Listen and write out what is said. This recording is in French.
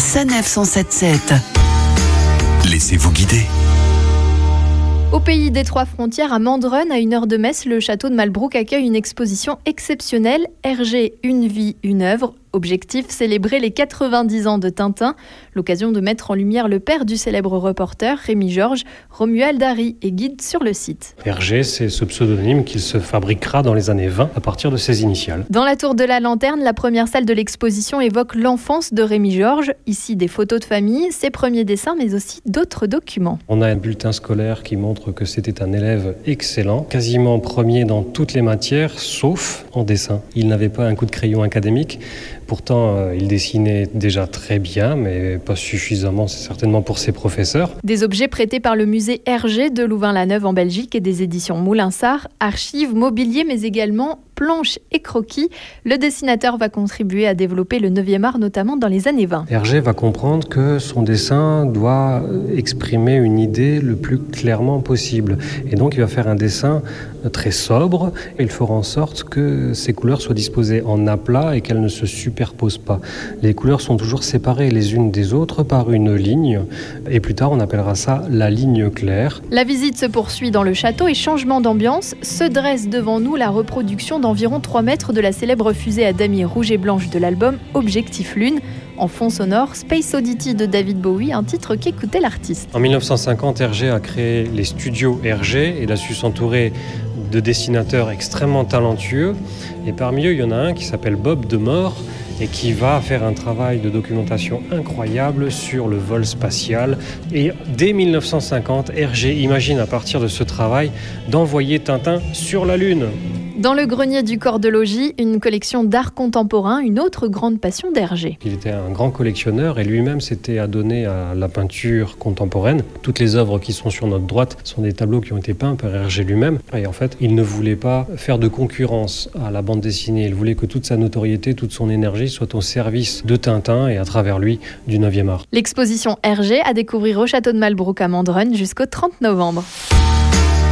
Sanef 177. Laissez-vous guider. Au pays des trois frontières, à Mandrun, à une heure de Metz, le château de Malbrook accueille une exposition exceptionnelle, RG Une vie, une œuvre, Objectif, célébrer les 90 ans de Tintin, l'occasion de mettre en lumière le père du célèbre reporter Rémi Georges, Romuald Dari, et guide sur le site. Hergé, c'est ce pseudonyme qu'il se fabriquera dans les années 20 à partir de ses initiales. Dans la tour de la lanterne, la première salle de l'exposition évoque l'enfance de Rémi Georges, ici des photos de famille, ses premiers dessins, mais aussi d'autres documents. On a un bulletin scolaire qui montre que c'était un élève excellent, quasiment premier dans toutes les matières, sauf en dessin. Il n'avait pas un coup de crayon académique, Pourtant, euh, il dessinait déjà très bien, mais pas suffisamment, c'est certainement pour ses professeurs. Des objets prêtés par le musée Hergé de Louvain-la-Neuve en Belgique et des éditions Moulinsart, archives, mobilier, mais également planches et croquis. Le dessinateur va contribuer à développer le 9e art, notamment dans les années 20. Hergé va comprendre que son dessin doit exprimer une idée le plus clairement possible. Et donc, il va faire un dessin très sobre et il fera en sorte que ces couleurs soient disposées en aplat et qu'elles ne se superposent pas. Les couleurs sont toujours séparées les unes des autres par une ligne et plus tard on appellera ça la ligne claire. La visite se poursuit dans le château et changement d'ambiance, se dresse devant nous la reproduction dans environ 3 mètres de la célèbre fusée à damier rouge et blanche de l'album Objectif Lune. En fond sonore, Space Oddity de David Bowie, un titre qu'écoutait l'artiste. En 1950, Hergé a créé les studios Hergé et il a su s'entourer de dessinateurs extrêmement talentueux. Et parmi eux, il y en a un qui s'appelle Bob Demore et qui va faire un travail de documentation incroyable sur le vol spatial. Et dès 1950, Hergé imagine à partir de ce travail d'envoyer Tintin sur la Lune. Dans le grenier du corps de logis, une collection d'art contemporain, une autre grande passion d'Hergé. Il était un grand collectionneur et lui-même s'était adonné à la peinture contemporaine. Toutes les œuvres qui sont sur notre droite sont des tableaux qui ont été peints par Hergé lui-même. Et en fait, il ne voulait pas faire de concurrence à la bande dessinée. Il voulait que toute sa notoriété, toute son énergie soit au service de Tintin et à travers lui du 9e art. L'exposition Hergé à découvrir au château de Malbrook à Mandrun jusqu'au 30 novembre.